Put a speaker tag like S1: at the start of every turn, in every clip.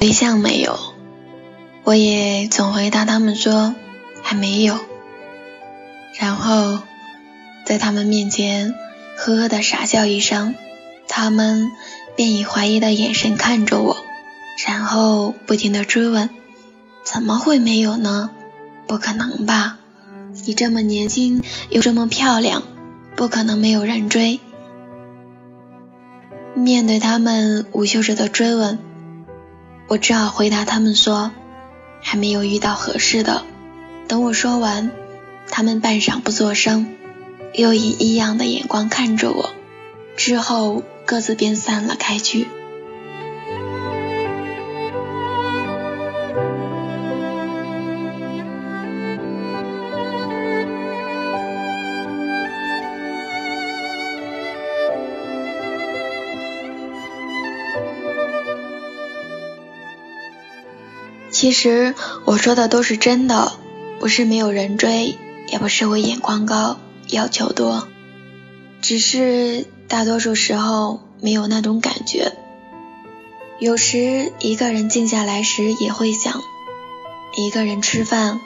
S1: 对象没有，我也总回答他们说还没有，然后在他们面前呵呵的傻笑一声，他们便以怀疑的眼神看着我，然后不停的追问：怎么会没有呢？不可能吧？你这么年轻又这么漂亮，不可能没有人追。面对他们无休止的追问。我只好回答他们说，还没有遇到合适的。等我说完，他们半晌不作声，又以异样的眼光看着我，之后各自便散了开去。其实我说的都是真的，不是没有人追，也不是我眼光高，要求多，只是大多数时候没有那种感觉。有时一个人静下来时也会想，一个人吃饭，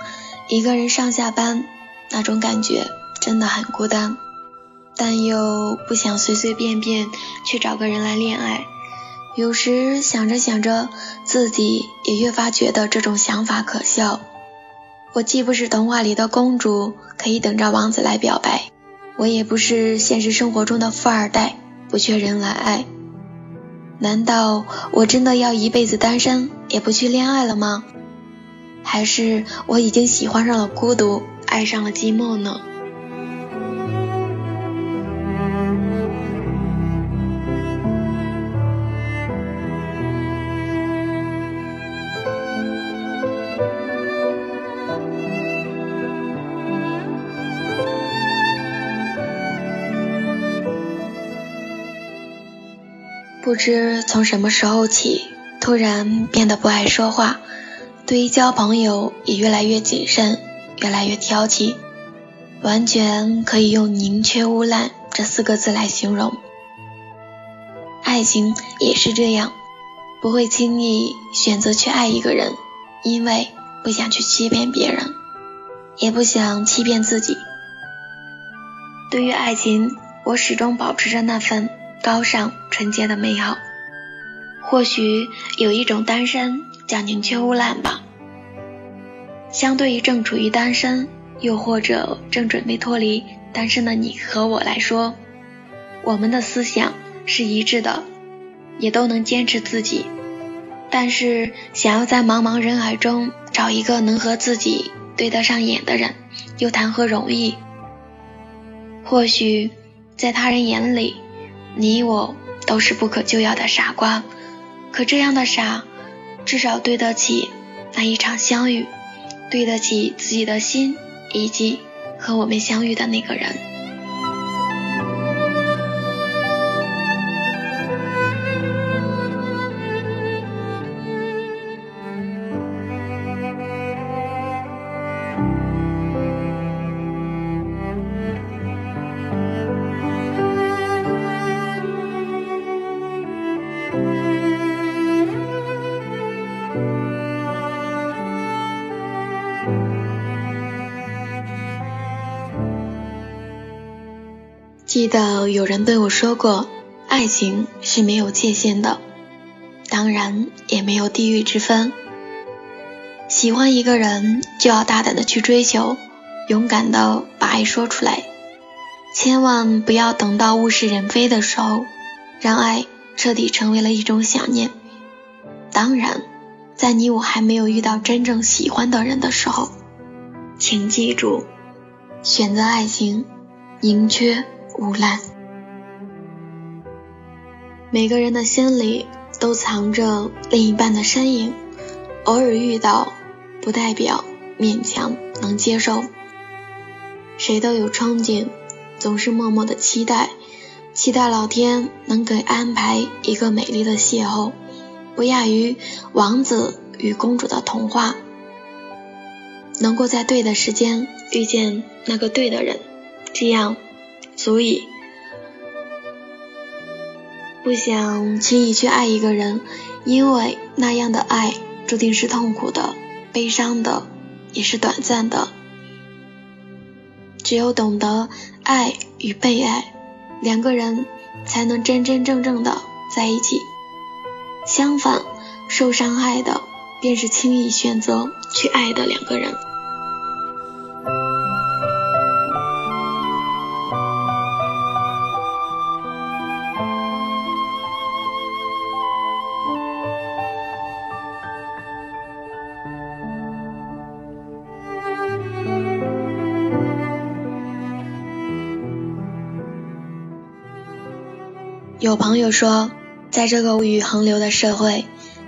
S1: 一个人上下班，那种感觉真的很孤单，但又不想随随便便去找个人来恋爱。有时想着想着，自己也越发觉得这种想法可笑。我既不是童话里的公主，可以等着王子来表白；我也不是现实生活中的富二代，不缺人来爱。难道我真的要一辈子单身，也不去恋爱了吗？还是我已经喜欢上了孤独，爱上了寂寞呢？不知从什么时候起，突然变得不爱说话，对于交朋友也越来越谨慎，越来越挑剔，完全可以用宁缺毋滥这四个字来形容。爱情也是这样，不会轻易选择去爱一个人，因为不想去欺骗别人，也不想欺骗自己。对于爱情，我始终保持着那份。高尚纯洁的美好，或许有一种单身叫宁缺毋滥吧。相对于正处于单身，又或者正准备脱离单身的你和我来说，我们的思想是一致的，也都能坚持自己。但是，想要在茫茫人海中找一个能和自己对得上眼的人，又谈何容易？或许在他人眼里。你我都是不可救药的傻瓜，可这样的傻，至少对得起那一场相遇，对得起自己的心，以及和我们相遇的那个人。记得有人对我说过，爱情是没有界限的，当然也没有地域之分。喜欢一个人就要大胆的去追求，勇敢的把爱说出来，千万不要等到物是人非的时候，让爱彻底成为了一种想念。当然，在你我还没有遇到真正喜欢的人的时候，请记住，选择爱情，宁缺。无滥。每个人的心里都藏着另一半的身影，偶尔遇到，不代表勉强能接受。谁都有憧憬，总是默默的期待，期待老天能给安排一个美丽的邂逅，不亚于王子与公主的童话，能够在对的时间遇见那个对的人，这样。足以不想轻易去爱一个人，因为那样的爱注定是痛苦的、悲伤的，也是短暂的。只有懂得爱与被爱，两个人才能真真正正的在一起。相反，受伤害的便是轻易选择去爱的两个人。有朋友说，在这个物欲横流的社会，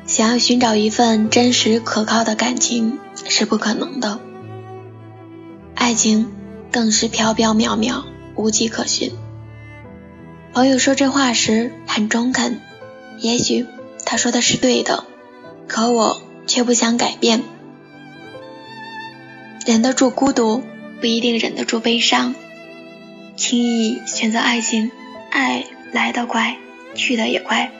S1: 想要寻找一份真实可靠的感情是不可能的，爱情更是飘飘渺渺，无迹可寻。朋友说这话时很中肯，也许他说的是对的，可我却不想改变。忍得住孤独，不一定忍得住悲伤。轻易选择爱情，爱。来得快，去的也快。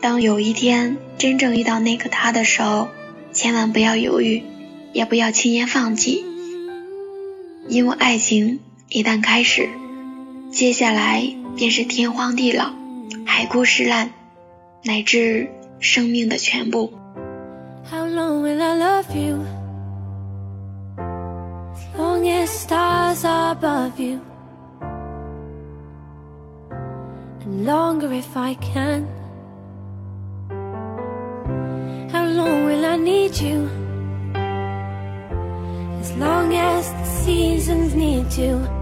S1: 当有一天真正遇到那个他的时候，千万不要犹豫，也不要轻言放弃，因为爱情一旦开始，接下来便是天荒地老、海枯石烂，乃至生命的全部。How long will I love you? Long as stars are above you. Longer if I can. How long will I need you? As long as the seasons need to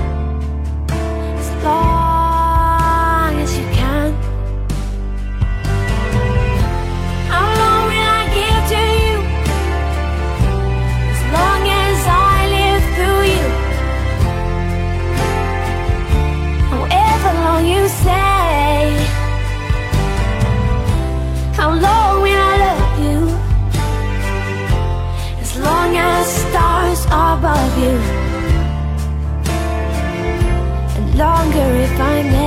S1: Longer if I may